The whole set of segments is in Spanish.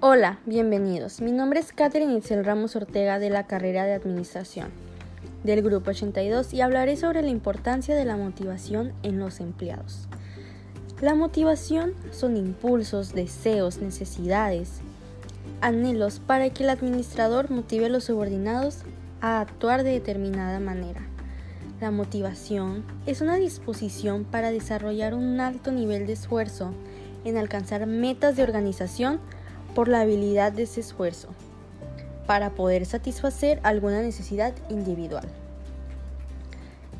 Hola, bienvenidos. Mi nombre es Catherine Itzel Ramos Ortega de la carrera de Administración del Grupo 82 y hablaré sobre la importancia de la motivación en los empleados. La motivación son impulsos, deseos, necesidades, anhelos para que el administrador motive a los subordinados a actuar de determinada manera. La motivación es una disposición para desarrollar un alto nivel de esfuerzo en alcanzar metas de organización por la habilidad de ese esfuerzo, para poder satisfacer alguna necesidad individual.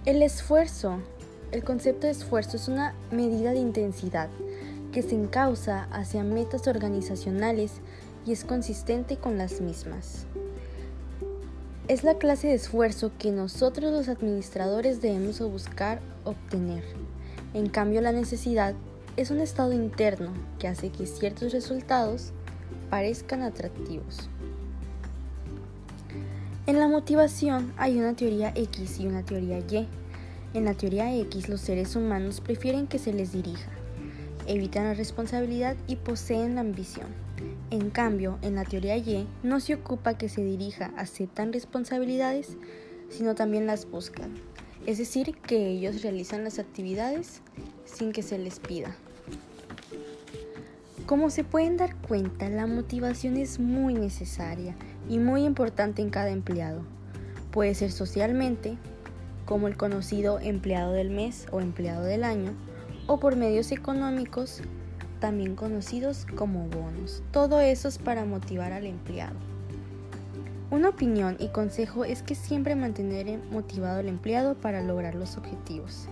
El esfuerzo, el concepto de esfuerzo es una medida de intensidad que se encausa hacia metas organizacionales y es consistente con las mismas. Es la clase de esfuerzo que nosotros los administradores debemos buscar obtener. En cambio, la necesidad es un estado interno que hace que ciertos resultados parezcan atractivos. En la motivación hay una teoría X y una teoría Y. En la teoría X los seres humanos prefieren que se les dirija, evitan la responsabilidad y poseen la ambición. En cambio, en la teoría Y no se ocupa que se dirija, aceptan responsabilidades, sino también las buscan. Es decir, que ellos realizan las actividades sin que se les pida. Como se pueden dar cuenta, la motivación es muy necesaria y muy importante en cada empleado. Puede ser socialmente, como el conocido empleado del mes o empleado del año, o por medios económicos, también conocidos como bonos. Todo eso es para motivar al empleado. Una opinión y consejo es que siempre mantener motivado al empleado para lograr los objetivos.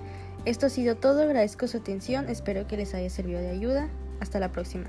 Esto ha sido todo, agradezco su atención, espero que les haya servido de ayuda. Hasta la próxima.